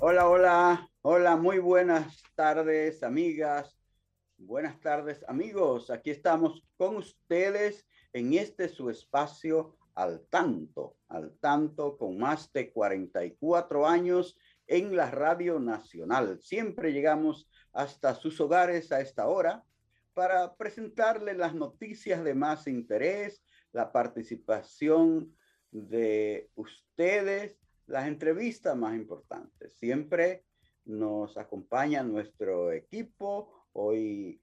Hola, hola, hola, muy buenas tardes, amigas. Buenas tardes, amigos. Aquí estamos con ustedes en este su espacio al tanto, al tanto con más de 44 años en la Radio Nacional. Siempre llegamos hasta sus hogares a esta hora para presentarles las noticias de más interés, la participación de ustedes las entrevistas más importantes. Siempre nos acompaña nuestro equipo. Hoy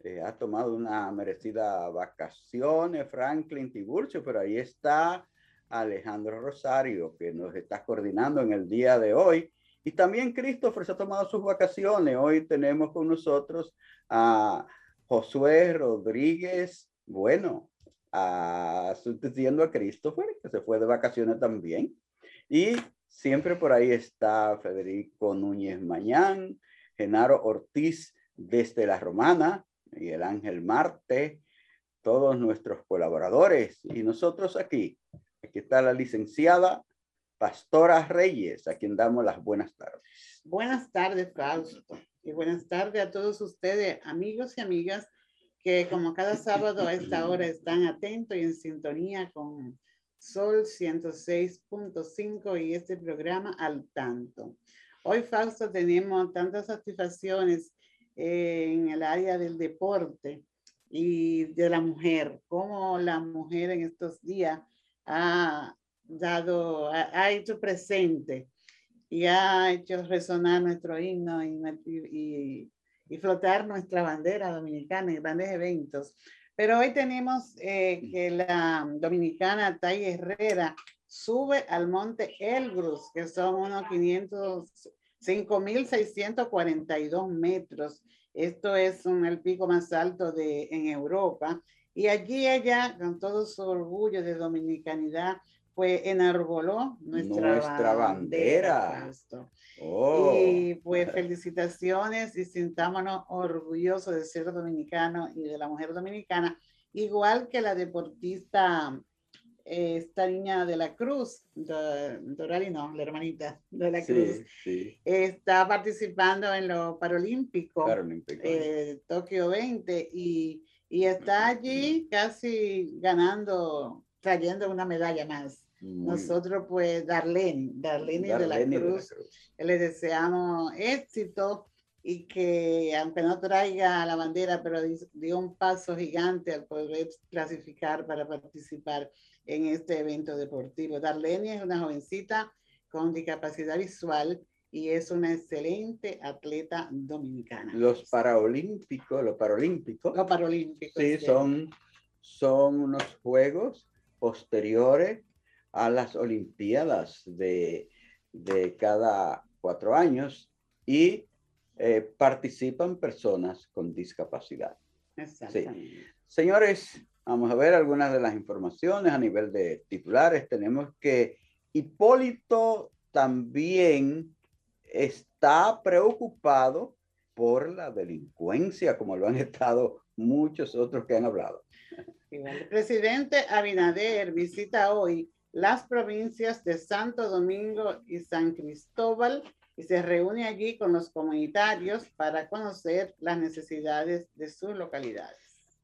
eh, ha tomado una merecida vacaciones Franklin Tiburcio, pero ahí está Alejandro Rosario, que nos está coordinando en el día de hoy. Y también Christopher se ha tomado sus vacaciones. Hoy tenemos con nosotros a Josué Rodríguez. Bueno, a, sustituyendo a Christopher, que se fue de vacaciones también. Y siempre por ahí está Federico Núñez Mañán, Genaro Ortiz desde La Romana, y el Ángel Marte, todos nuestros colaboradores y nosotros aquí. Aquí está la licenciada Pastora Reyes, a quien damos las buenas tardes. Buenas tardes, Fausto. Y buenas tardes a todos ustedes, amigos y amigas, que como cada sábado a esta hora están atentos y en sintonía con Sol 106.5 y este programa al tanto. Hoy, Fausto, tenemos tantas satisfacciones en el área del deporte y de la mujer, cómo la mujer en estos días ha dado, ha, hecho presente y ha hecho resonar nuestro himno y, y, y, flotar nuestra bandera dominicana en grandes eventos. Pero hoy tenemos eh, que la dominicana Tai Herrera sube al monte Elbrus, que son unos 500, 5.642 metros. Esto es un, el pico más alto de, en Europa. Y allí ella, con todo su orgullo de dominicanidad, pues enarboló nuestra, nuestra bandera. Oh. Y pues felicitaciones y sintámonos orgullosos de ser dominicano y de la mujer dominicana, igual que la deportista, eh, esta niña de la Cruz, Dorali no, la hermanita de la Cruz, está participando en los Paralímpicos, eh, Tokio 20, y, y está allí casi ganando, trayendo una medalla más. Nosotros, pues, Darlene, Darlene, de, la Cruz, le deseamos éxito y que, aunque no traiga la bandera, pero dio un paso gigante al poder clasificar para participar en este evento deportivo. Darlene es una jovencita con discapacidad visual y es una excelente atleta dominicana. Los paraolímpicos, los paralímpicos. Los paralímpicos. Sí, son, son unos juegos posteriores a las Olimpiadas de, cada cuatro años y eh, participan personas con discapacidad. Señores, vamos a ver algunas de las informaciones a nivel de titulares. Tenemos que Hipólito también está preocupado por la delincuencia, como lo han estado muchos otros que han hablado. El presidente Abinader visita hoy las provincias de Santo Domingo y San Cristóbal y se reúne allí con los comunitarios para conocer las necesidades de sus localidades.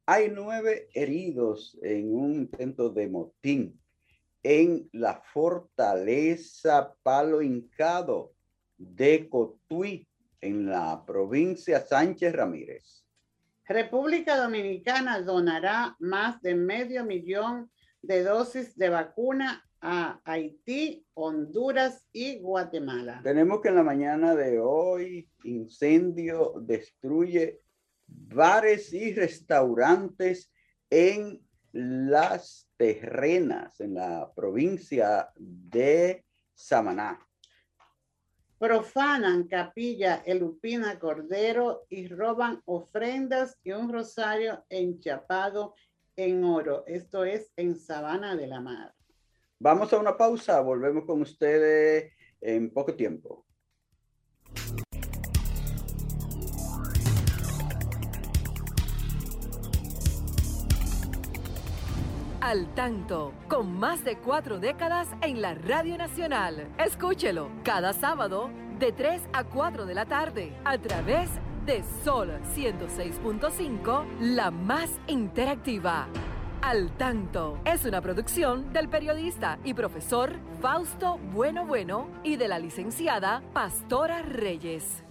Hay nueve heridos en un intento de motín en la fortaleza Palo Hincado de Cotuí, en la provincia Sánchez Ramírez. República Dominicana donará más de medio millón de dosis de vacuna a Haití, Honduras y Guatemala. Tenemos que en la mañana de hoy incendio destruye bares y restaurantes en las terrenas en la provincia de Samaná. Profanan capilla Elupina Cordero y roban ofrendas y un rosario enchapado en oro. Esto es en Sabana de la Mar. Vamos a una pausa, volvemos con ustedes en poco tiempo. Al tanto, con más de cuatro décadas en la Radio Nacional. Escúchelo cada sábado de 3 a 4 de la tarde a través de Sol 106.5, la más interactiva. Al tanto es una producción del periodista y profesor Fausto Bueno Bueno y de la licenciada Pastora Reyes.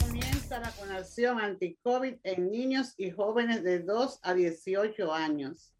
Comienza la vacunación anti-COVID en niños y jóvenes de 2 a 18 años.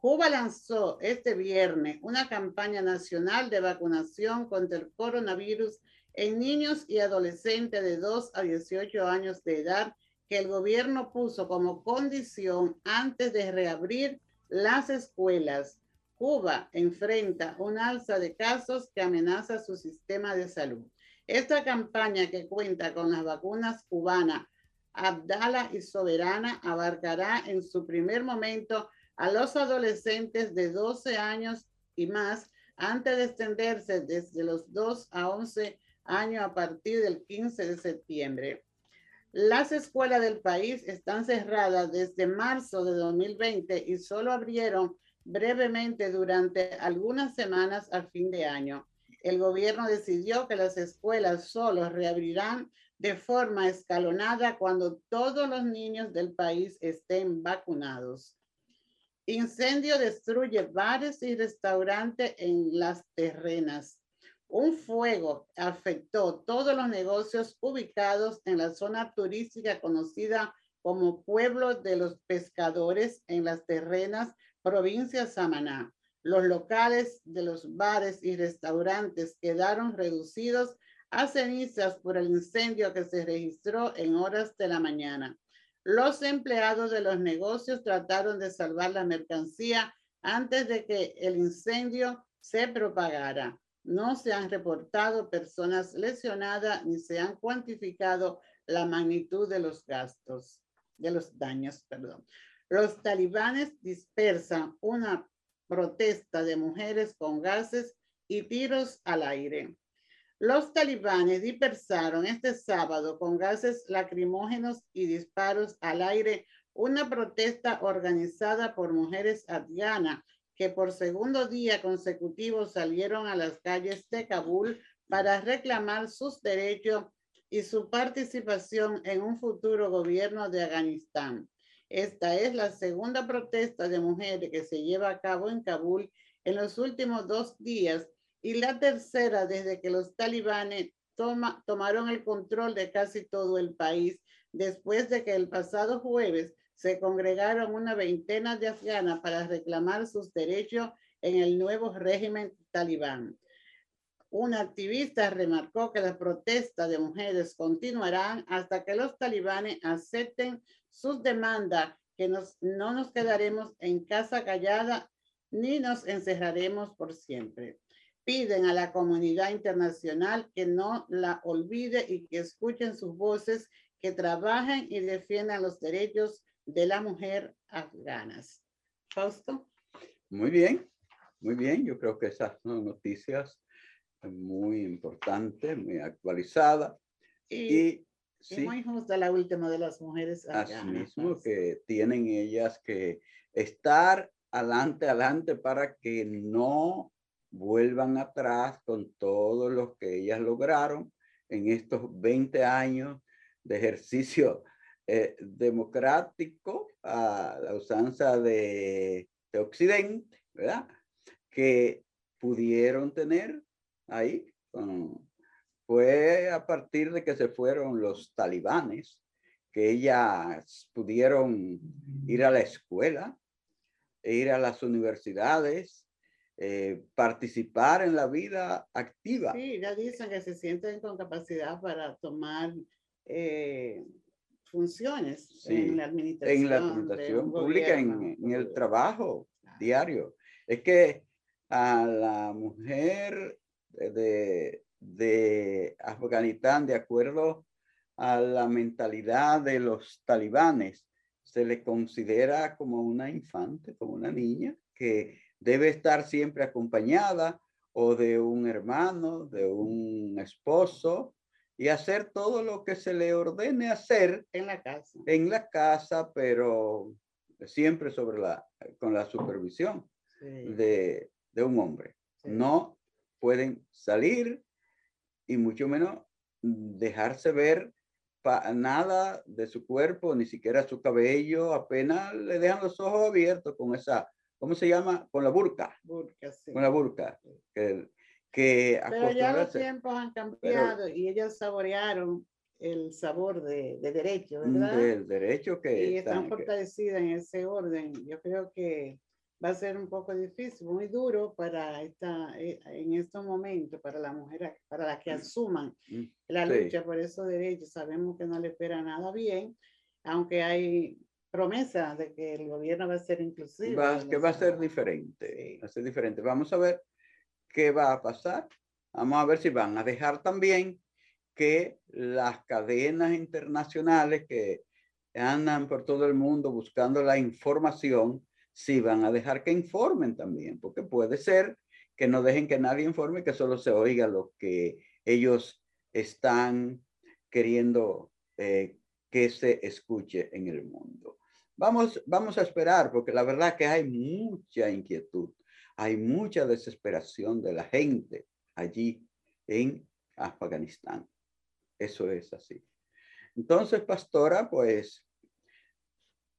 Cuba lanzó este viernes una campaña nacional de vacunación contra el coronavirus en niños y adolescentes de 2 a 18 años de edad que el gobierno puso como condición antes de reabrir las escuelas. Cuba enfrenta un alza de casos que amenaza su sistema de salud. Esta campaña que cuenta con las vacunas cubanas Abdala y Soberana abarcará en su primer momento a los adolescentes de 12 años y más antes de extenderse desde los 2 a 11 años a partir del 15 de septiembre. Las escuelas del país están cerradas desde marzo de 2020 y solo abrieron brevemente durante algunas semanas al fin de año. El gobierno decidió que las escuelas solo reabrirán de forma escalonada cuando todos los niños del país estén vacunados. Incendio destruye bares y restaurantes en las terrenas. Un fuego afectó todos los negocios ubicados en la zona turística conocida como Pueblo de los Pescadores en las terrenas, provincia Samaná. Los locales de los bares y restaurantes quedaron reducidos a cenizas por el incendio que se registró en horas de la mañana. Los empleados de los negocios trataron de salvar la mercancía antes de que el incendio se propagara. No se han reportado personas lesionadas ni se han cuantificado la magnitud de los gastos, de los daños, perdón. Los talibanes dispersan una protesta de mujeres con gases y tiros al aire. Los talibanes dispersaron este sábado con gases lacrimógenos y disparos al aire una protesta organizada por mujeres afganas que por segundo día consecutivo salieron a las calles de Kabul para reclamar sus derechos y su participación en un futuro gobierno de Afganistán. Esta es la segunda protesta de mujeres que se lleva a cabo en Kabul en los últimos dos días y la tercera desde que los talibanes tomaron el control de casi todo el país después de que el pasado jueves se congregaron una veintena de afganas para reclamar sus derechos en el nuevo régimen talibán. Una activista remarcó que las protestas de mujeres continuarán hasta que los talibanes acepten sus demandas, que no nos quedaremos en casa callada ni nos encerraremos por siempre. Piden a la comunidad internacional que no la olvide y que escuchen sus voces, que trabajen y defiendan los derechos de la mujer afganas. Fausto. Muy bien, muy bien. Yo creo que esas son noticias muy importantes, muy actualizadas. Y, muy justa la última de las mujeres afganas. Así mismo que tienen ellas que estar adelante, adelante para que no vuelvan atrás con todo lo que ellas lograron en estos 20 años de ejercicio eh, democrático a la usanza de, de, Occidente, ¿verdad? Que pudieron tener ahí. fue a partir de que se fueron los talibanes que ellas pudieron ir a la escuela, ir a las universidades, eh, participar en la vida activa. Sí, ya dicen que se sienten con capacidad para tomar eh, funciones en la administración. En la administración pública, en, el trabajo diario. Es que a la mujer de, de Afganistán, de acuerdo a la mentalidad de los talibanes, se le considera como una infante, como una niña que debe estar siempre acompañada o de un hermano, de un esposo, y hacer todo lo que se le ordene hacer en la casa. En la casa, pero siempre sobre la, con la supervisión de, de, un hombre. No pueden salir y mucho menos dejarse ver nada de su cuerpo, ni siquiera su cabello, apenas le dejan los ojos abiertos con esa, ¿cómo se llama? Con la burka. burka sí. Con la burka. Que, que Pero ya los tiempos han cambiado y ellos saborearon el sabor de, de derecho, ¿verdad? Del derecho que... Y están fortalecidas en ese orden. Yo creo que va a ser un poco difícil, muy duro para esta, eh, en estos momentos, para la mujer, para las que mm. asuman mm. la lucha por esos derechos. Sabemos que no le espera nada bien, aunque hay promesa de que el gobierno va a ser inclusivo. que va a ser diferente, va a ser diferente. Vamos a ver qué va a pasar. Vamos a ver si van a dejar también que las cadenas internacionales que andan por todo el mundo buscando la información, si van a dejar que informen también, porque puede ser que no dejen que nadie informe, que solo se oiga lo que ellos están queriendo eh, que se escuche en el mundo. Vamos, vamos a esperar, porque la verdad que hay mucha inquietud, hay mucha desesperación de la gente allí en Afganistán. Eso es así. Entonces, pastora, pues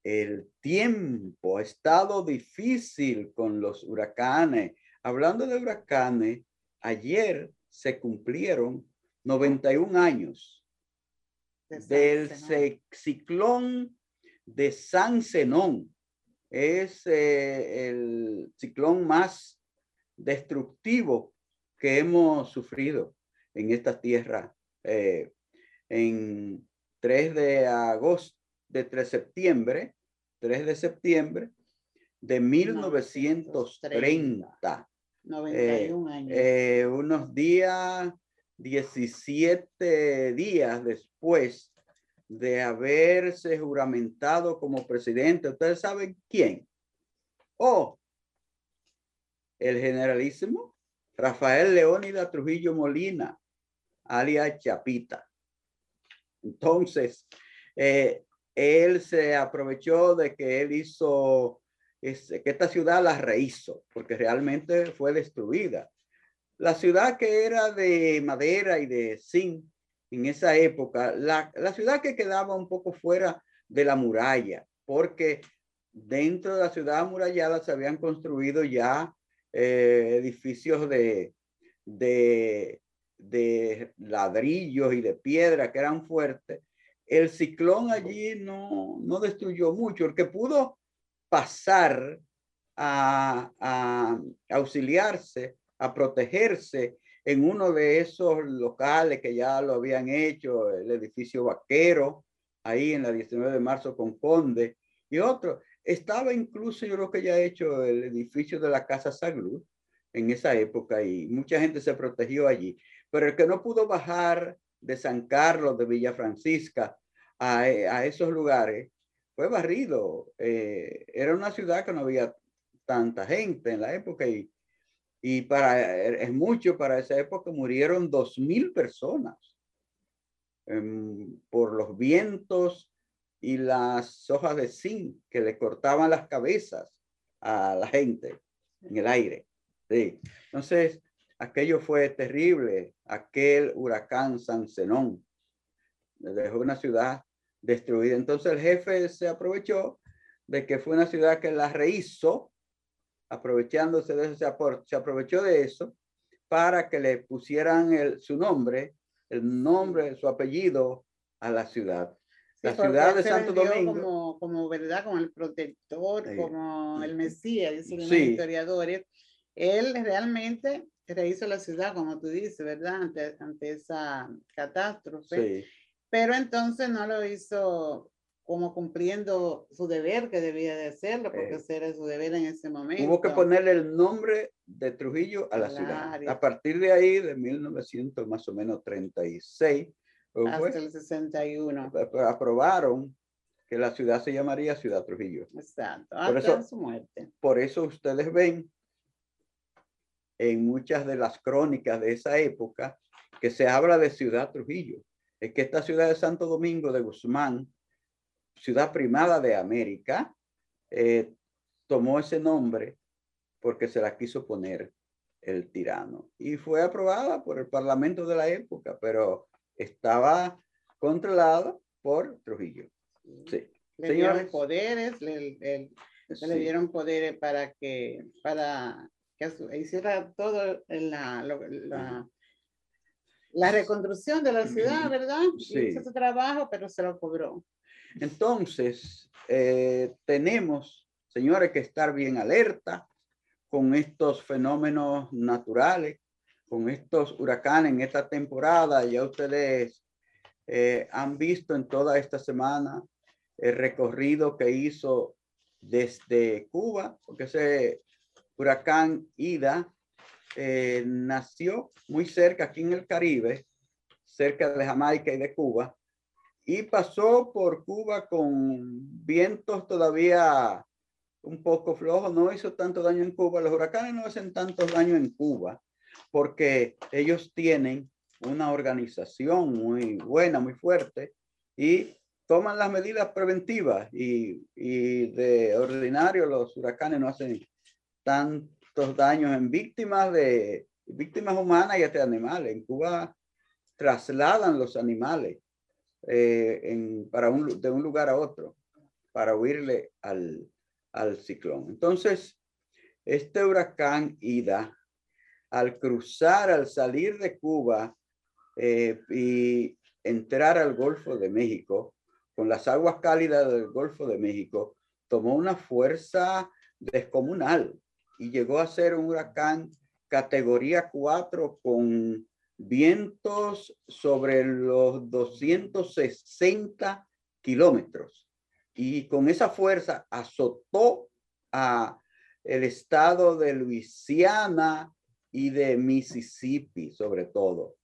el tiempo ha estado difícil con los huracanes. Hablando de huracanes, ayer se cumplieron 91 años del ciclón de San Zenón. Es eh, el ciclón más destructivo que hemos sufrido en esta tierra. Eh, en 3 de agosto de 3 de septiembre, 3 de septiembre de 1930. 91 años. Eh, unos días, 17 días después de haberse juramentado como presidente. ¿Ustedes saben quién? Oh, el generalísimo Rafael Leónida Trujillo Molina, alias Chapita. Entonces, eh, él se aprovechó de que él hizo, que esta ciudad la rehizo, porque realmente fue destruida. La ciudad que era de madera y de zinc en esa época, la, ciudad que quedaba un poco fuera de la muralla, porque dentro de la ciudad amurallada se habían construido ya eh, edificios de, de, de ladrillos y de piedra que eran fuertes el ciclón allí no, no destruyó mucho. El que pudo pasar a, auxiliarse, a protegerse en uno de esos locales que ya lo habían hecho, el edificio vaquero, ahí en la 19 de marzo con Conde, y otro. Estaba incluso, yo creo que ya hecho el edificio de la Casa Salud en esa época y mucha gente se protegió allí. Pero el que no pudo bajar de San Carlos, de Villa Francisca, a, a esos lugares, fue barrido. Eh, era una ciudad que no había tanta gente en la época y, y para, es mucho, para esa época murieron dos mil personas em, por los vientos y las hojas de zinc que le cortaban las cabezas a la gente en el aire. Sí. Entonces, aquello fue terrible, aquel huracán San Zenón. Dejó una ciudad destruida. Entonces el jefe se aprovechó de que fue una ciudad que la rehizo, aprovechándose de eso, se aprovechó de eso para que le pusieran el, su nombre, el nombre, su apellido a la ciudad. la ciudad de Santo Domingo. Como, como, ¿verdad? Como el protector, como el Mesías, dicen los historiadores. Él realmente rehizo la ciudad, como tú dices, ¿verdad? Ante, ante esa catástrofe. Pero entonces no lo hizo como cumpliendo su deber que debía de hacerlo, porque ese era su deber en ese momento. Hubo que ponerle el nombre de Trujillo a la ciudad. A partir de ahí, de 1900 más o menos 36, hasta el 61. Aprobaron que la ciudad se llamaría Ciudad Trujillo. Exacto, hasta por eso, su muerte. Por eso ustedes ven en muchas de las crónicas de esa época que se habla de Ciudad Trujillo. Es que esta ciudad de Santo Domingo de Guzmán, ciudad primada de América, eh, tomó ese nombre porque se la quiso poner el tirano. Y fue aprobada por el parlamento de la época, pero estaba controlado por Trujillo. Sí. Le dieron poderes, le, dieron poderes para que, para que hiciera todo la, la, la reconstrucción de la ciudad, ¿verdad? Sí. Hizo su trabajo, pero se lo cobró. Entonces, eh, tenemos, señores, que estar bien alerta con estos fenómenos naturales con estos huracanes en esta temporada. Ya ustedes eh, han visto en toda esta semana el recorrido que hizo desde Cuba, porque ese huracán Ida eh, nació muy cerca, aquí en el Caribe, cerca de Jamaica y de Cuba, y pasó por Cuba con vientos todavía un poco flojos, no hizo tanto daño en Cuba, los huracanes no hacen tanto daño en Cuba, porque ellos tienen una organización muy buena, muy fuerte y toman las medidas preventivas y, de ordinario los huracanes no hacen tantos daños en víctimas de víctimas humanas y hasta animales. En Cuba trasladan los animales eh, para un, de un lugar a otro para huirle al, al ciclón. Entonces, este huracán Ida al cruzar, al salir de Cuba eh, y entrar al Golfo de México, con las aguas cálidas del Golfo de México, tomó una fuerza descomunal y llegó a ser un huracán categoría 4 con vientos sobre los 260 kilómetros. Y con esa fuerza azotó a el estado de Luisiana, y de Mississippi, sobre todo,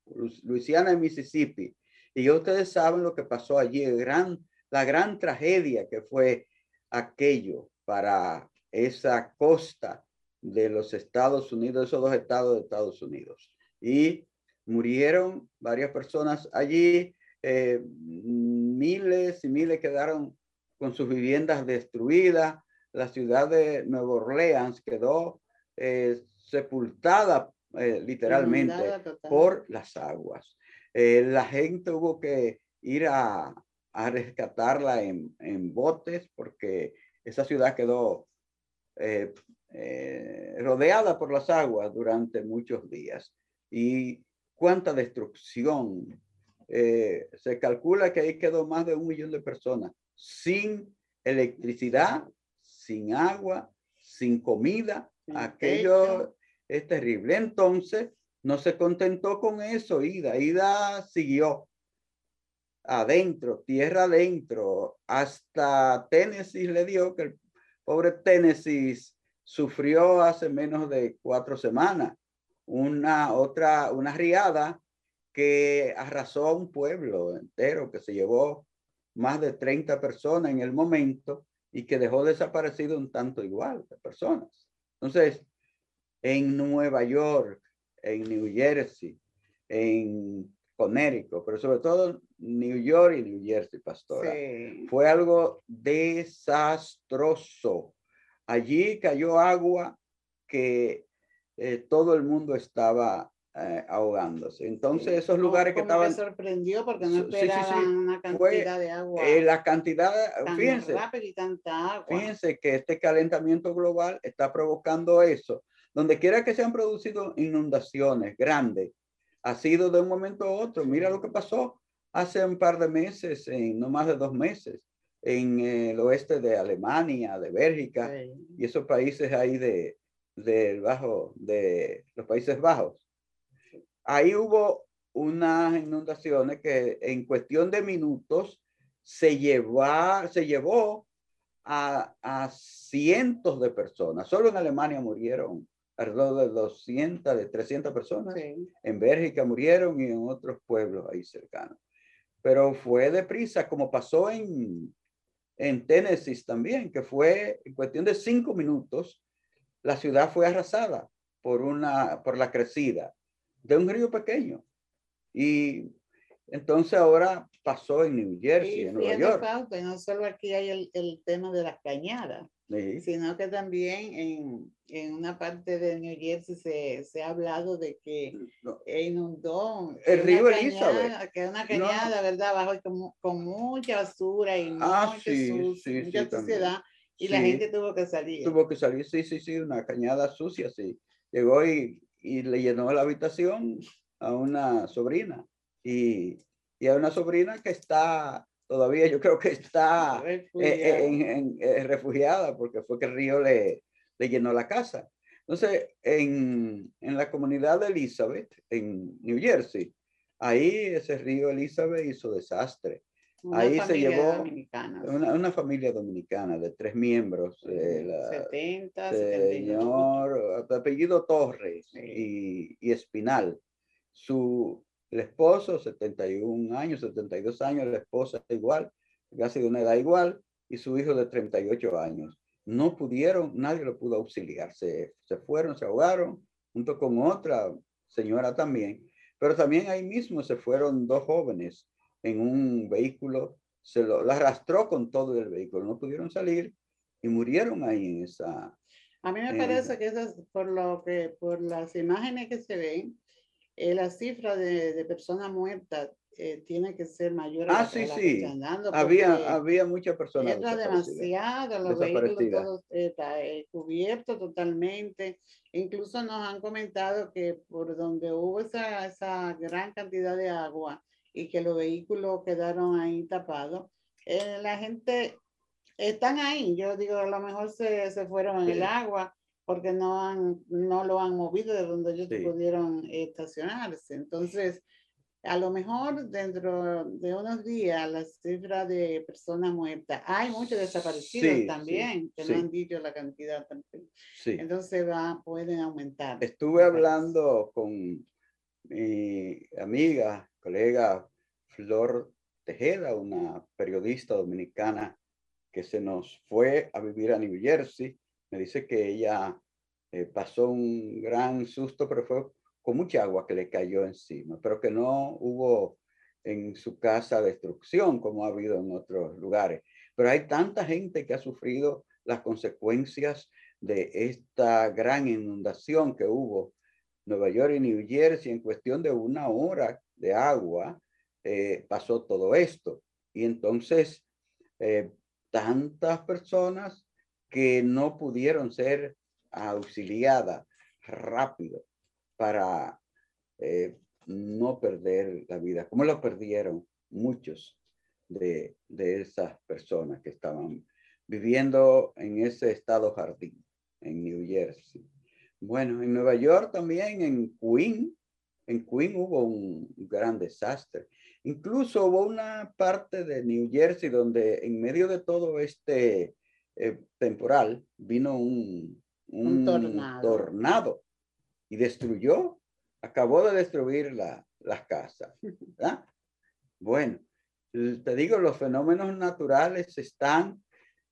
Luisiana y Mississippi. Y ustedes saben lo que pasó allí, gran, la gran tragedia que fue aquello para esa costa de los Estados Unidos, esos dos estados de Estados Unidos. Y murieron varias personas allí, eh, miles y miles quedaron con sus viviendas destruidas. La ciudad de Nueva Orleans quedó eh, sepultada eh, literalmente por las aguas. La gente hubo que ir a, a rescatarla en, en, botes porque esa ciudad quedó rodeada por las aguas durante muchos días. Y cuánta destrucción. se calcula que ahí quedó más de un millón de personas sin electricidad, sin agua, sin comida. Aquello es terrible. Entonces, no se contentó con eso, Ida. Ida siguió adentro, tierra adentro, hasta Tennessee le dio que el pobre Tennessee sufrió hace menos de cuatro semanas una otra, una riada que arrasó a un pueblo entero, que se llevó más de 30 personas en el momento y que dejó desaparecido un tanto igual de personas. Entonces, en Nueva York, en New Jersey, en Connecticut, pero sobre todo New York y New Jersey, pastora. Fue algo desastroso. Allí cayó agua que eh, todo el mundo estaba eh, ahogándose. Entonces, esos lugares que estaban... Me sorprendió porque no esperaban una cantidad de agua. Eh, la cantidad, fíjense, fíjense que este calentamiento global está provocando eso donde quiera que se han producido inundaciones grandes, ha sido de un momento a otro. Mira lo que pasó hace un par de meses, en, no más de dos meses, en el oeste de Alemania, de Bélgica y esos países ahí de, del bajo, de los Países Bajos. Ahí hubo unas inundaciones que en cuestión de minutos se, llevó, se llevó a, a, cientos de personas. Solo en Alemania murieron alrededor de 200, de 300 personas. En Bélgica murieron y en otros pueblos ahí cercanos. Pero fue deprisa, como pasó en, en Tennessee también, que fue en cuestión de cinco minutos, la ciudad fue arrasada por, una, por la crecida de un río pequeño. Y entonces ahora pasó en New Jersey, en Nueva York. no solo aquí hay el, el tema de las cañadas, sino que también en, en, una parte de New Jersey se, se ha hablado de que inundó el río Elizabeth. Que es una cañada, ¿verdad? Abajo con, con, mucha basura y ah, mucha, sí, sí, mucha suciedad. Y la gente tuvo que salir. Tuvo que salir, sí, sí, sí, una cañada sucia, sí. Llegó y, y le llenó la habitación a una sobrina. Y, y a una sobrina que está todavía yo creo que está eh, eh, eh, refugiada. porque fue que el río le, le llenó la casa. Entonces, en, en, la comunidad de Elizabeth, en New Jersey, ahí ese río Elizabeth hizo desastre. Ahí se llevó una, una, familia dominicana de tres miembros. De la, 70, señor, apellido Torres y, y Espinal. Su, el esposo, 71 años, 72 años, la esposa igual, casi de una edad igual, y su hijo de 38 años. No pudieron, nadie lo pudo auxiliar. Se, se fueron, se ahogaron, junto con otra señora también. Pero también ahí mismo se fueron dos jóvenes en un vehículo, se lo la arrastró con todo el vehículo, no pudieron salir y murieron ahí en esa. A mí me parece que eso por lo que, por las imágenes que se ven, eh, la cifra de, de personas muertas eh, tiene que ser mayor. Ah, sí, sí. había, había muchas personas. Era demasiado, los vehículos todos eh, cubiertos totalmente. Incluso nos han comentado que por donde hubo esa, esa gran cantidad de agua y que los vehículos quedaron ahí tapados, la gente están ahí. Yo digo, a lo mejor se, se fueron en el agua porque no, han, no lo han movido de donde ellos pudieron estacionarse. Entonces, a lo mejor dentro de unos días la cifra de personas muertas, hay muchos desaparecidos también, que no han dicho la cantidad también. Entonces va, pueden aumentar. Estuve hablando con mi amiga, colega Flor Tejeda, una periodista dominicana que se nos fue a vivir a New Jersey me dice que ella eh, pasó un gran susto, pero fue con mucha agua que le cayó encima, pero que no hubo en su casa destrucción como ha habido en otros lugares. Pero hay tanta gente que ha sufrido las consecuencias de esta gran inundación que hubo Nueva York y New Jersey en cuestión de una hora de agua eh, pasó todo esto. Y entonces eh, tantas personas que no pudieron ser auxiliadas rápido para eh, no perder la vida, como lo perdieron muchos de, de esas personas que estaban viviendo en ese estado jardín, en New Jersey. Bueno, en Nueva York también, en Queen, en Queen hubo un gran desastre. Incluso hubo una parte de New Jersey donde en medio de todo este eh, temporal vino un, un, tornado. y destruyó, acabó de destruir la, las casas. Bueno, te digo, los fenómenos naturales están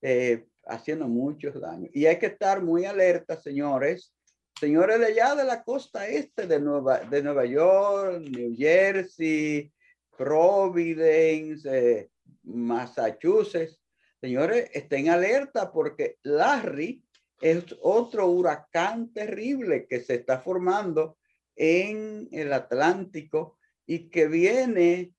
eh, haciendo muchos daños y hay que estar muy alerta, señores. Señores de allá de la costa este de Nueva, de Nueva York, New Jersey, Providence, eh, Massachusetts, Señores, estén alerta porque Larry es otro huracán terrible que se está formando en el Atlántico y que viene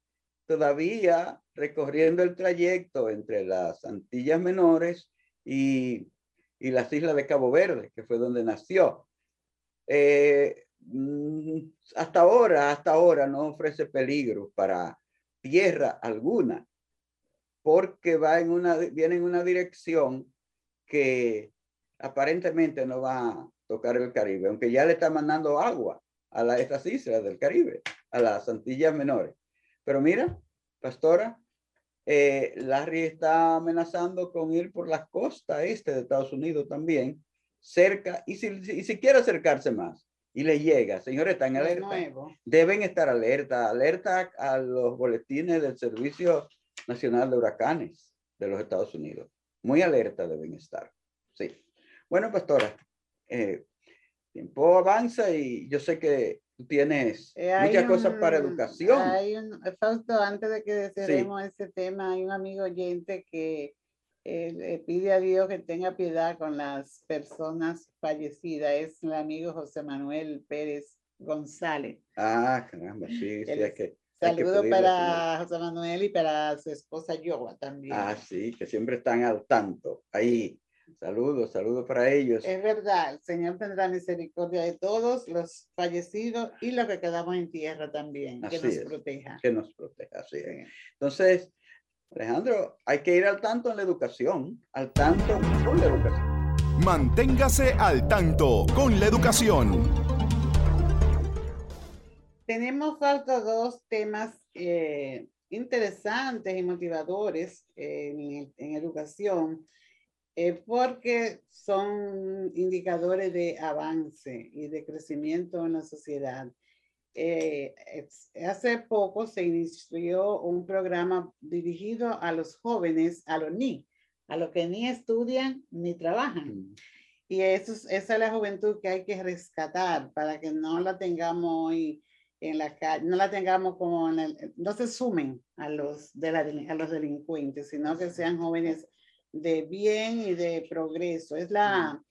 todavía recorriendo el trayecto entre las Antillas Menores y, las islas de Cabo Verde, que fue donde nació. Eh, mm, hasta ahora, hasta ahora no ofrece peligro para, tierra alguna, porque va en una, viene en una dirección que aparentemente no va a tocar el Caribe, aunque ya le está mandando agua a la, estas islas del Caribe, a las Antillas Menores. Pero mira, pastora, eh, Larry está amenazando con ir por la costa este de Estados Unidos también, cerca, y si, si quiere acercarse más y le llega, señores, están alerta. Deben estar alerta, alerta a los boletines del Servicio Nacional de Huracanes de los Estados Unidos. Muy alerta deben estar. Sí. Bueno, pastora, eh, tiempo avanza y yo sé que tú tienes eh, muchas cosas para educación. Hay un, Fausto, antes de que cerremos ese tema, hay un amigo oyente que eh, le pide a Dios que tenga piedad con las personas fallecidas. Es el amigo José Manuel Pérez González. Ah, caramba, sí, sí, es que Saludos para José Manuel y para su esposa Yoga también. Ah, sí, que siempre están al tanto. Ahí, saludos, saludos para ellos. Es verdad, el Señor tendrá misericordia de todos los fallecidos y los que quedamos en tierra también. que nos proteja. Que nos proteja, sí. Entonces, Alejandro, hay que ir al tanto en la educación, al tanto con la educación. Manténgase al tanto con la educación. Tenemos falta dos temas eh, interesantes y motivadores en, educación, eh, porque son indicadores de avance y de crecimiento en la sociedad. Eh, hace poco se inició un programa dirigido a los jóvenes, a los ni, a los que ni estudian ni trabajan. Mm. Y eso, esa es la juventud que hay que rescatar para que no la tengamos hoy en la calle, no la tengamos como en el, no se sumen a los, de la, a los delincuentes, sino que sean jóvenes de bien y de progreso. Es la,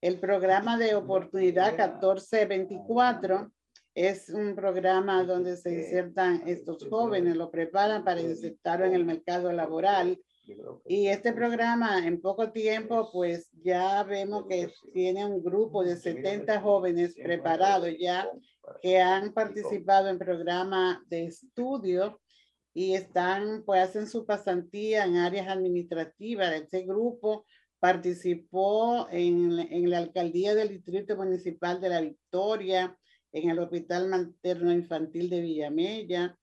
el programa de oportunidad 1424. Es un programa donde se insertan estos jóvenes, lo preparan para insertar en el mercado laboral. Y este programa en poco tiempo, pues ya vemos que tiene un grupo de 70 jóvenes preparados ya que han participado en programa de estudio y están, pues hacen su pasantía en áreas administrativas. Este grupo participó en, en la alcaldía del Distrito Municipal de La Victoria, en el Hospital Materno Infantil de Villamella,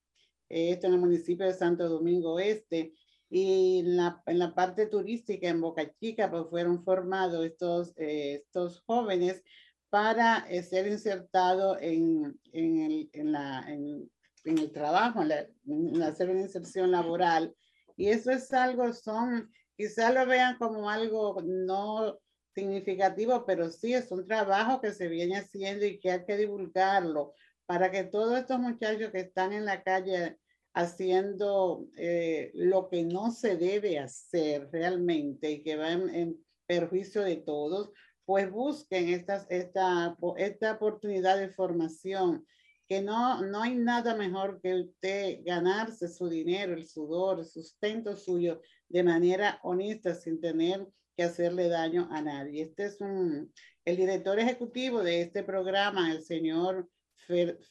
esto en el municipio de Santo Domingo Este. Y en la, en la parte turística en Boca Chica, pues fueron formados estos, eh, estos jóvenes para eh, ser insertado en, en, el, en, la, en, en el trabajo, en, hacer una inserción laboral. Y eso es algo, son, quizá lo vean como algo no significativo, pero sí es un trabajo que se viene haciendo y que hay que divulgarlo para que todos estos muchachos que están en la calle haciendo eh, lo que no se debe hacer realmente y que va en perjuicio de todos, pues busquen estas, esta, esta oportunidad de formación, que no, no hay nada mejor que usted ganarse su dinero, el sudor, el sustento suyo de manera honesta sin tener que hacerle daño a nadie. Este es un, el director ejecutivo de este programa, el señor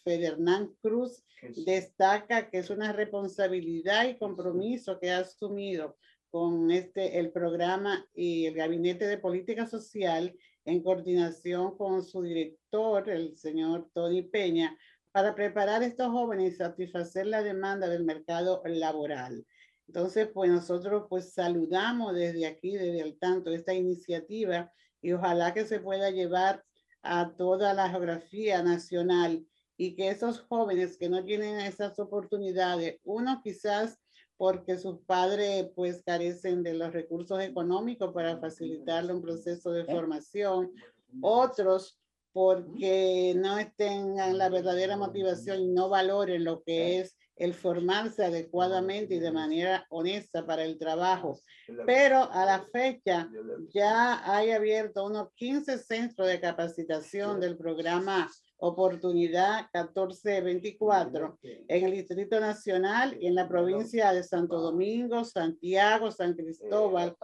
Ferdinand Cruz, destaca que es una responsabilidad y compromiso que ha asumido con este, el programa y el Gabinete de Política Social en coordinación con su director, el señor Tony Peña, para preparar a estos jóvenes y satisfacer la demanda del mercado laboral. Entonces, pues nosotros pues saludamos desde aquí, desde el tanto, esta iniciativa y ojalá que se pueda llevar a toda la geografía nacional y que esos jóvenes que no tienen esas oportunidades, uno quizás porque sus padres pues carecen de los recursos económicos para facilitarle un proceso de formación, otros porque no tengan la verdadera motivación y no valoren lo que es el formarse adecuadamente y de manera honesta para el trabajo. Pero a la fecha ya hay abierto unos 15 centros de capacitación del programa oportunidad 1424 en el Distrito Nacional y en la provincia de Santo Domingo, Santiago, San Cristóbal.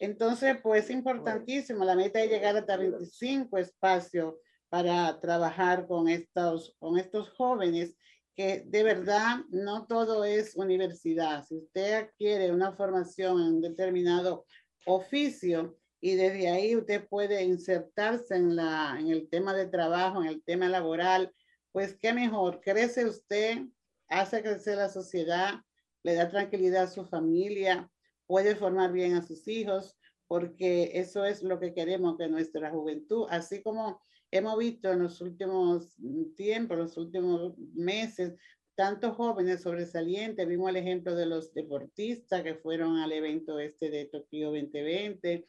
Entonces, pues es importantísimo. La meta es llegar hasta 25 espacios para trabajar con estos, con estos jóvenes que de verdad no todo es universidad. Si usted adquiere una formación en un determinado oficio y desde ahí usted puede insertarse en, la, en el tema de trabajo, en el tema laboral, pues qué mejor, crece usted, hace crecer la sociedad, le da tranquilidad a su familia, puede formar bien a sus hijos, porque eso es lo que queremos que nuestra juventud, así como hemos visto en los últimos tiempos, los últimos meses, tantos jóvenes sobresalientes. Vimos el ejemplo de los deportistas que fueron al evento este de Tokio 2020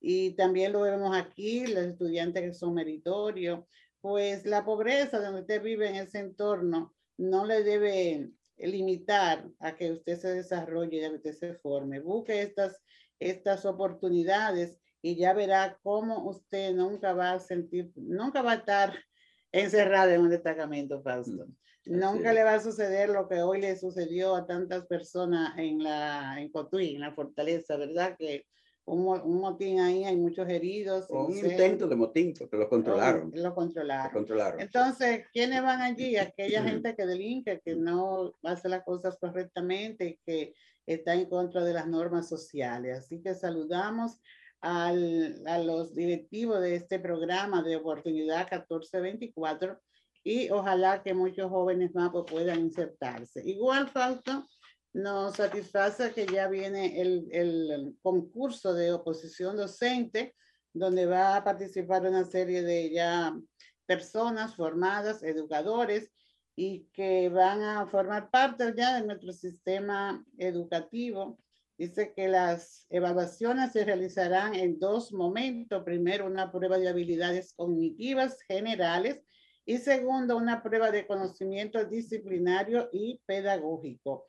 y también lo vemos aquí, los estudiantes que son meritorios. Pues la pobreza donde usted vive en ese entorno no le debe limitar a que usted se desarrolle y a que usted se forme. Busque estas, estas oportunidades y ya verá cómo usted nunca va a sentir, nunca va a estar encerrado en un destacamento, Fausto. Mm, nunca le va a suceder lo que hoy le sucedió a tantas personas en la en Cotuí, en la fortaleza, ¿verdad? Que un, un motín ahí, hay muchos heridos. un intento de motín, porque lo controlaron. Lo, controlaron. Lo controlaron. Entonces, ¿quiénes van allí? Aquella gente que delinque, que no hace las cosas correctamente, que está en contra de las normas sociales. Así que saludamos al, a los directivos de este programa de oportunidad 1424 y ojalá que muchos jóvenes más pues, puedan insertarse. Igual, Fausto, nos satisface que ya viene el, el, concurso de oposición docente, donde va a participar una serie de ya personas formadas, educadores, y que van a formar parte ya de nuestro sistema educativo Dice que las evaluaciones se realizarán en dos momentos. Primero, una prueba de habilidades cognitivas generales y segundo, una prueba de conocimiento disciplinario y pedagógico.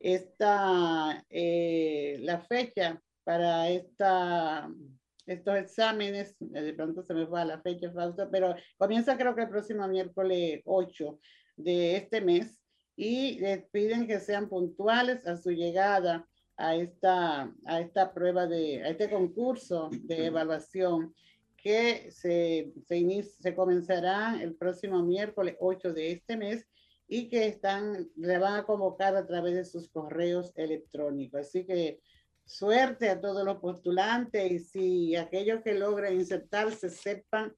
Esta, eh, la fecha para esta, estos exámenes, de pronto se me va la fecha, pero comienza creo que el próximo miércoles 8 de este mes y les piden que sean puntuales a su llegada a esta, a esta prueba de, a este concurso de evaluación que se, se, se comenzará el próximo miércoles 8 de este mes y que están, le van a convocar a través de sus correos electrónicos. Así que suerte a todos los postulantes y si aquellos que logren insertarse sepan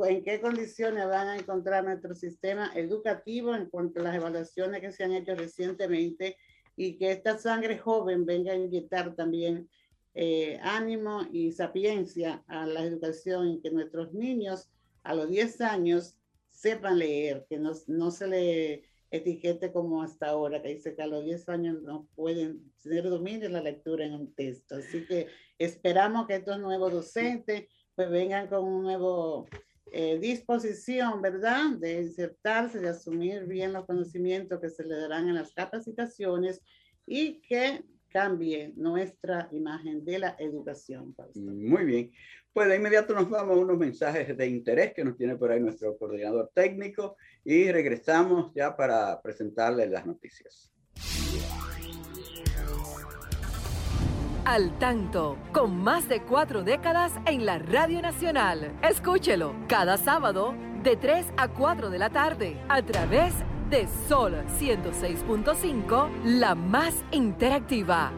en qué condiciones van a encontrar nuestro sistema educativo en cuanto a las evaluaciones que se han hecho recientemente y que esta sangre joven venga a inyectar también eh, ánimo y sapiencia a la educación y que nuestros niños a los 10 años sepan leer, que no, no se le etiquete como hasta ahora, que dice que a los 10 años no pueden tener dominio la lectura en un texto. Así que esperamos que estos nuevos docentes pues vengan con un nuevo eh, disposición, ¿verdad?, de insertarse, de asumir bien los conocimientos que se le darán en las capacitaciones y que cambie nuestra imagen de la educación. Muy bien. Pues de inmediato nos vamos a unos mensajes de interés que nos tiene por ahí nuestro coordinador técnico y regresamos ya para presentarles las noticias. Al tanto, con más de cuatro décadas en la Radio Nacional. Escúchelo cada sábado de 3 a 4 de la tarde a través de Sol 106.5, la más interactiva.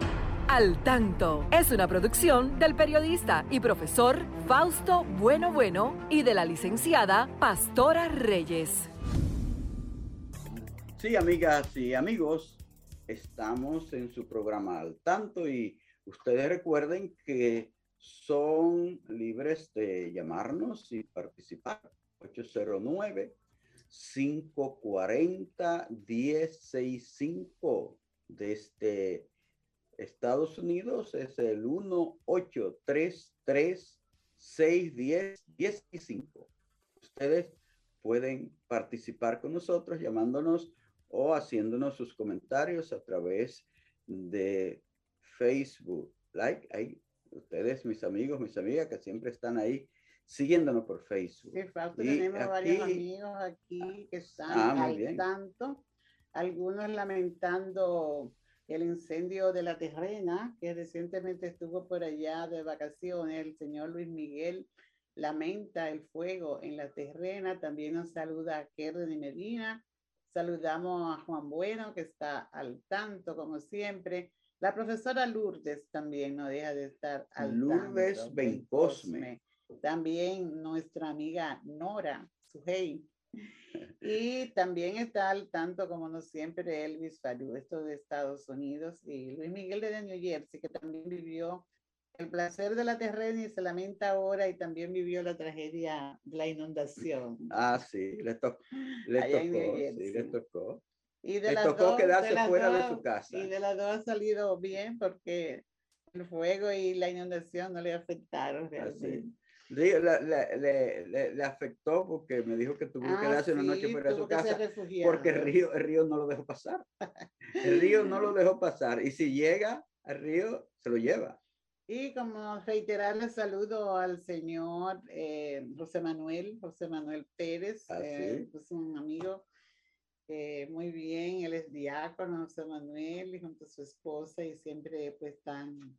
Al tanto es una producción del periodista y profesor Fausto Bueno Bueno y de la licenciada Pastora Reyes. Sí, amigas y amigos, estamos en su programa Al tanto y Ustedes recuerden que son libres de llamarnos y participar. 809 540 1065 desde Estados Unidos es el 1833 610 15 Ustedes pueden participar con nosotros llamándonos o haciéndonos sus comentarios a través de Facebook, like, ahí, ustedes, mis amigos, mis amigas que siempre están ahí siguiéndonos por Facebook. Sí, tenemos varios amigos aquí que están ah, al tanto, algunos lamentando el incendio de la terrena, que recientemente estuvo por allá de vacaciones, el señor Luis Miguel lamenta el fuego en la terrena, también nos saluda a Kerden y Medina, Saludamos a Juan Bueno, que está al tanto, como siempre. La profesora Lourdes también no deja de estar al Lourdes tanto. Bencosme. También nuestra amiga Nora Sujei. Y también está al tanto, como no siempre, Elvis Faru, esto de Estados Unidos, y Luis Miguel de New Jersey, que también vivió el placer de la terrena y se lamenta ahora y también vivió la tragedia de la inundación. Ah, sí, le, to le tocó, sí, le tocó. Y de Le las tocó dos- quedarse las fuera de dos- su casa. Y de las dos ha salido bien porque el fuego y la inundación no le afectaron Así. realmente. Le, le, le, le- afectó porque me dijo que tuvo que Ah, quedarse una noche sí, fuera de su que casa porque el río, el río no lo dejó pasar. El río no lo dejó pasar y si llega al río, se lo lleva. Y como reiterarle saludo al señor eh, José Manuel, José Manuel Pérez, Ah, eh, sí. es un amigo eh, muy bien, él es diácono, José Manuel, y junto a su esposa, y siempre pues están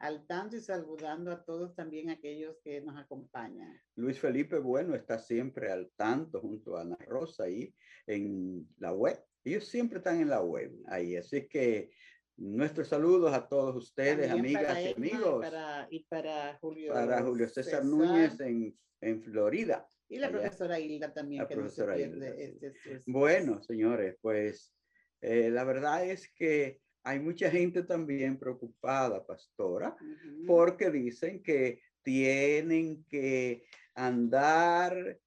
al tanto y saludando a todos también aquellos que nos acompañan. Luis Felipe Bueno está siempre al tanto junto a Ana Rosa ahí en la web. Ellos siempre están en la web ahí. Así que nuestros saludos a todos ustedes, También amigas para y amigos. Y para, y para Julio, Para Julio César, Núñez en, en Florida. Y la allá. profesora Hilda también, La que no se pierde Hilda, este su espacio. Bueno, señores, pues eh, la verdad es que hay mucha gente también preocupada, pastora, Ujú. porque dicen que tienen que andar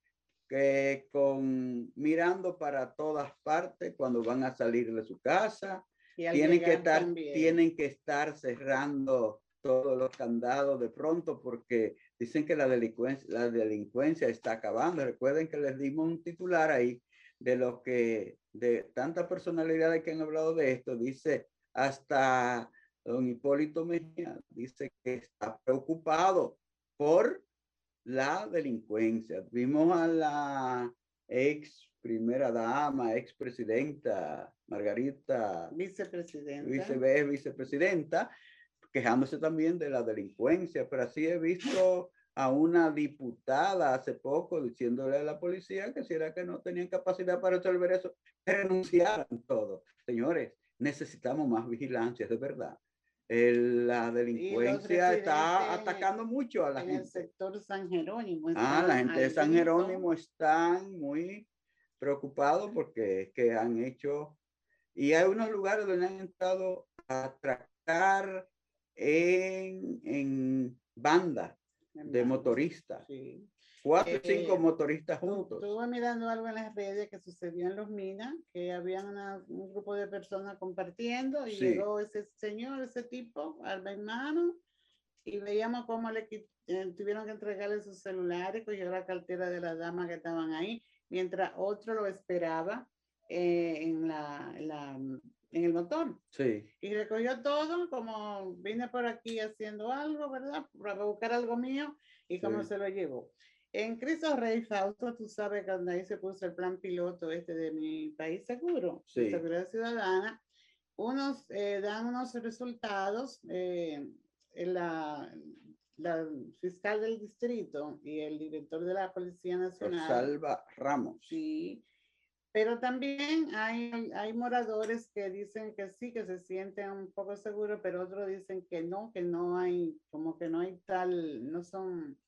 que con mirando para todas partes cuando van a salir de su casa, Y tienen que estar, también. tienen que estar cerrando todos los candados de pronto porque dicen que la delincuencia, la delincuencia está acabando. Recuerden que les dimos un titular ahí de lo que, de tantas personalidades que han hablado de esto, dice hasta don Hipólito Mejía, dice que está preocupado por la delincuencia. Vimos a la ex primera dama, ex presidenta Margarita Vicepresidenta. vice, vicepresidenta, quejándose también de la delincuencia, pero así he visto a una diputada hace poco diciéndole a la policía que si era que no tenían capacidad para resolver eso, renunciaran todo. Señores, necesitamos más vigilancia, de verdad. El- la delincuencia está atacando mucho a la en el gente. sector San Jerónimo. Ah, la gente de San. Jerónimo están muy preocupados porque es que han hecho, y hay unos lugares donde han entrado a atracar en, en banda En de Banda. motoristas, Sí. cuatro o Eh, cinco motoristas juntos. Estuve mirando algo en las redes que sucedió en Los Minas, que había una- un grupo de personas compartiendo y Sí. llegó ese señor, ese tipo, al hermano, y veíamos cómo le eh, tuvieron que entregarle sus celulares, cogió la cartera de las damas que estaban ahí, mientras otro lo esperaba eh, en, la, en la- en el motor. Sí, Y recogió todo, como vine por aquí haciendo algo, ¿verdad? Para buscar algo mío y como Sí. se lo llevó. En Cristo Rey, Fausto, tú sabes que ahí se puso el plan piloto este de mi país seguro, de Sí. seguridad ciudadana, unos eh, dan unos resultados, eh, en la, la fiscal del distrito y el director de la Policía Nacional. Rosalba Ramos. Sí, pero también hay, hay moradores que dicen que sí, que se sienten un poco seguros, pero otros dicen que no, que no hay, como que no hay tal, no son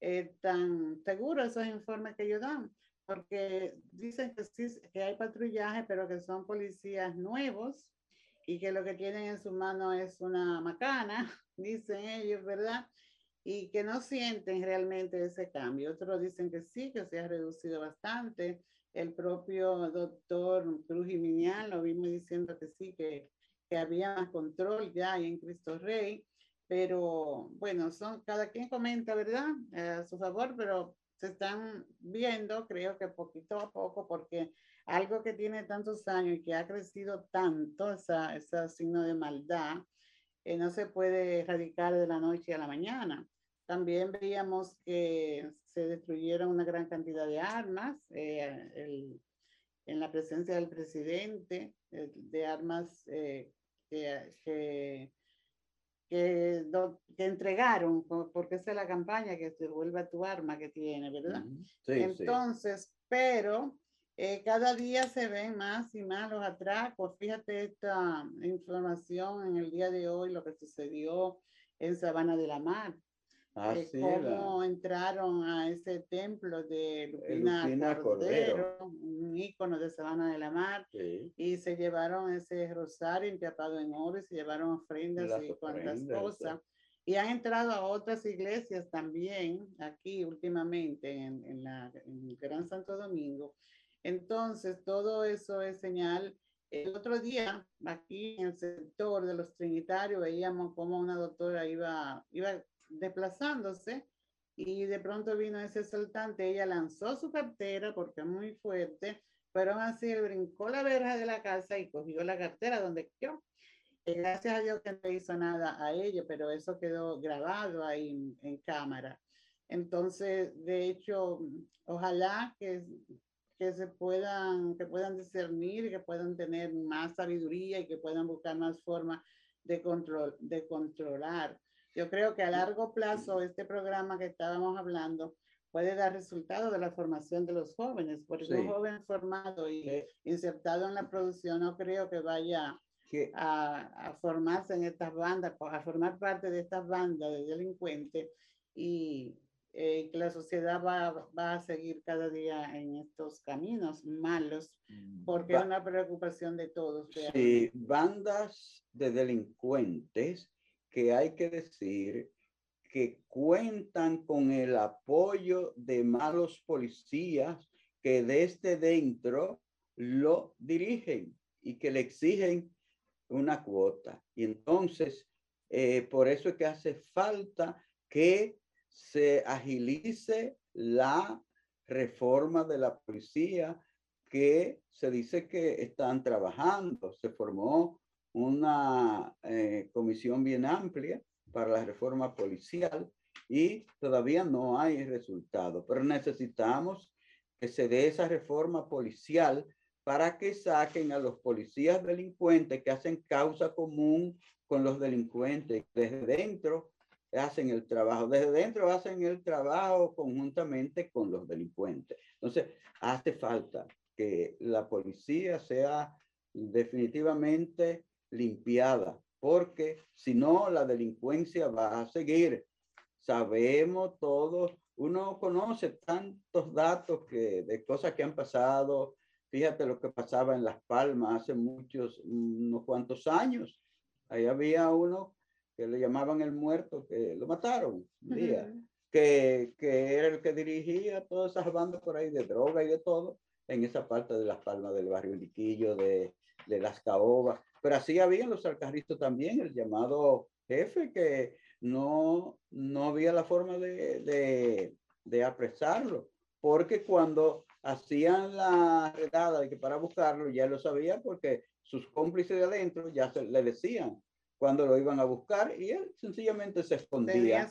eh, tan seguros esos informes que ellos dan, porque dicen que sí, que hay patrullaje, pero que son policías nuevos y que lo que tienen en su mano es una macana, dicen ellos, ¿verdad? Y que no sienten realmente ese cambio. Otros dicen que sí, que se ha reducido bastante. El propio doctor Cruz Jiminián lo vimos diciendo que sí, que, que había más control ya en Cristo Rey. Pero bueno, son, cada quien comenta, ¿verdad? A su favor, pero se están viendo, creo que poquito a poco, porque algo que tiene tantos años y que ha crecido tanto, esa, ese signo de maldad, eh, no se puede erradicar de la noche a la mañana. También veíamos que se destruyeron una gran cantidad de armas eh, el- en la presencia del presidente, eh, de armas eh, que, que, que, do- que entregaron, porque esa es la campaña, que te vuelva tu arma que tiene, ¿verdad? Sí. Entonces, pero cada día se ven más y más los atracos. Fíjate esta información en el día de hoy, lo que sucedió en Sabana de la Mar. Ah, eh, cómo entraron a ese templo de Lupina, Cordero, un ícono de Sabana de la Mar, y se llevaron ese rosario empapado en oro y se llevaron ofrendas y cuantas cosas. Y han entrado a otras iglesias también, aquí últimamente, en, en, la, en Gran Santo Domingo. Entonces, todo eso es señal. El otro día, aquí en el sector de los trinitarios, veíamos cómo una doctora iba, iba desplazándose y de pronto vino ese saltante. Ella lanzó su cartera porque es muy fuerte, pero aún así brincó la verja de la casa y cogió la cartera donde quedó gracias a Dios que no hizo nada a ella, pero eso quedó grabado ahí en, cámara. Entonces, de hecho, ojalá que, que se puedan, que puedan discernir, que puedan tener más sabiduría y que puedan buscar más formas de, control, de controlar. Yo creo que a largo plazo este programa que estábamos hablando puede dar resultado de la formación de los jóvenes, porque un joven formado y insertado en la producción no creo que vaya a, formarse en estas bandas, a formar parte de estas bandas de delincuentes y eh, que la sociedad va, va, a seguir cada día en estos caminos malos, mm, porque es una preocupación de todos. Sí, bandas de delincuentes que hay que decir que cuentan con el apoyo de malos policías que desde dentro lo dirigen y que le exigen una cuota. Y entonces, eh, por eso es que hace falta que se agilice la reforma de la policía que se dice que están trabajando. Se formó una eh, comisión bien amplia para la reforma policial y todavía no hay resultado, pero necesitamos que se dé esa reforma policial para que saquen a los policías delincuentes que hacen causa común con los delincuentes. Desde dentro hacen el trabajo, desde dentro hacen el trabajo conjuntamente con los delincuentes. Entonces, hace falta que la policía sea definitivamente limpiada, porque si no, la delincuencia va a seguir. Sabemos todos, uno conoce tantos datos que, de cosas que han pasado, Fíjate lo que pasaba en Las Palmas hace muchos, unos cuantos años. Ahí había uno que le llamaban el muerto, que lo mataron un día, que, que, era el que dirigía todas esas bandas por ahí de droga y de todo en esa parte de Las Palmas, del barrio Liquillo, de, de Las Caobas. Pero así había los alcarristas también, el llamado jefe, que no, no había la forma de, de, de apresarlo, porque cuando hacían la redada de que para buscarlo ya lo sabía porque sus cómplices de adentro ya se, le decían cuando lo iban a buscar y él sencillamente se escondía.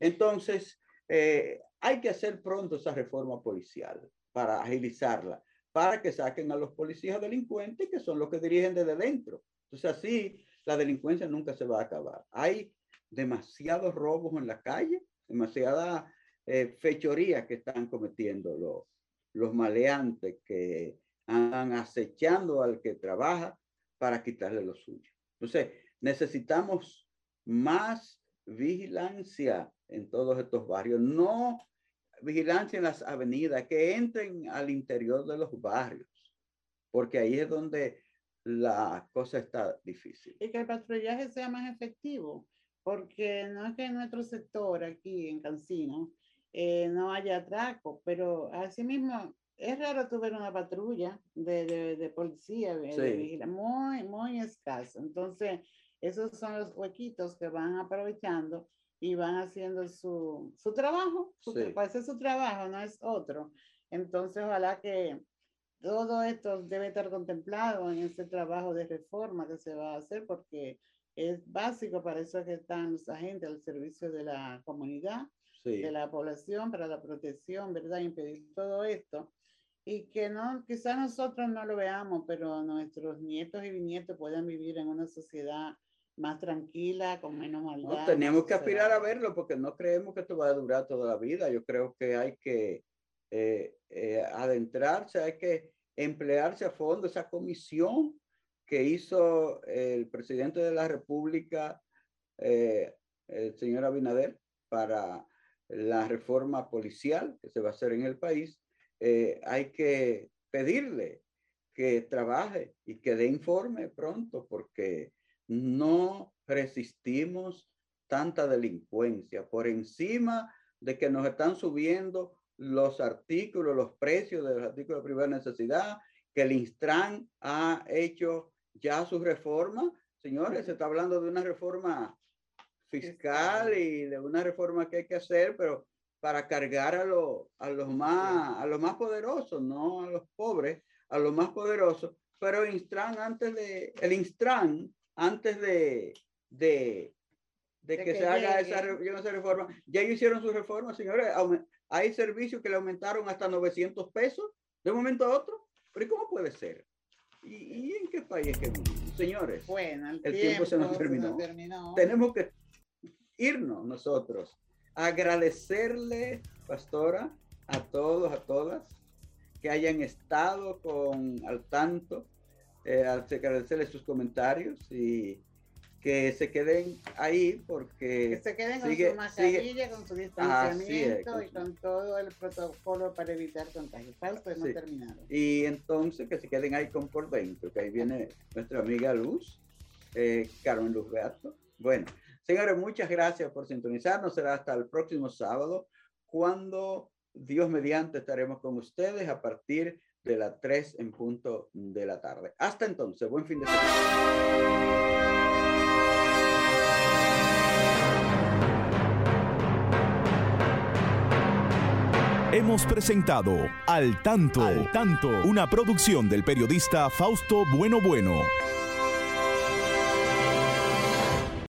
Entonces, eh, hay que hacer pronto esa reforma policial para agilizarla, para que saquen a los policías delincuentes que son los que dirigen desde dentro. Entonces, así la delincuencia nunca se va a acabar. Hay demasiados robos en la calle, demasiada eh, fechoría que están cometiendo los, los maleantes que andan acechando al que trabaja para quitarle lo suyo. Entonces, necesitamos más vigilancia en todos estos barrios, no vigilancia en las avenidas, que entren al interior de los barrios, porque ahí es donde la cosa está difícil. Y que el patrullaje sea más efectivo, porque no es que en nuestro sector aquí en Cancino eh, no haya atraco, pero asimismo es raro tu ver una patrulla de, de, de policía, muy, muy escaso. Entonces, esos son los huequitos que van aprovechando y van haciendo su, su trabajo, su, sí. su trabajo, no es otro. Entonces, ojalá que todo esto debe estar contemplado en este trabajo de reforma que se va a hacer porque es básico para eso que están los agentes al servicio de la comunidad de la población para la protección, ¿verdad? Impedir todo esto. Y que no, quizás nosotros no lo veamos, pero nuestros nietos y bisnietos puedan vivir en una sociedad más tranquila, con menos maldad. No, tenemos que aspirar a verlo porque no creemos que esto va a durar toda la vida. Yo creo que hay que eh, eh, adentrarse, hay que emplearse a fondo esa comisión que hizo el presidente de la República, el señor Abinader, para la reforma policial que se va a hacer en el país. hay que pedirle que trabaje y que dé informe pronto, porque no resistimos tanta delincuencia por encima de que nos están subiendo los artículos, los precios de los artículos de primera necesidad, que el Instran ha hecho ya su reforma. Señores, se está hablando de una reforma fiscal y de una reforma que hay que hacer, pero para cargar a, a, los, más, a los más poderosos, no a los pobres, a los más poderosos. Pero Instran antes de, el Instran antes de, de, de, que, se haga esa, esa, reforma, ya hicieron su reforma, señores. Hay servicios que le aumentaron hasta 900 pesos de un momento a otro. Pero ¿cómo puede ser? ¿Y, y en qué país que vivimos? Señores, bueno, el, tiempo, se, nos terminó. Tenemos que irnos nosotros. Agradecerle, pastora, a todos, a todas, que hayan estado con al tanto eh, agradecerle sus comentarios y que se queden ahí porque... Que se queden con su mascarilla, con su distanciamiento y con todo el protocolo para evitar contagios. Falso, hemos terminado. Y entonces que se queden ahí con por dentro, que ahí viene nuestra amiga Luz, eh, Carmen Luz Beato. Bueno, señores, muchas gracias por sintonizarnos. Será hasta el próximo sábado, cuando Dios mediante estaremos con ustedes a partir de las 3 en punto de la tarde. Hasta entonces, buen fin de semana. Hemos presentado Al Tanto, Al Tanto, una producción del periodista Fausto Bueno Bueno.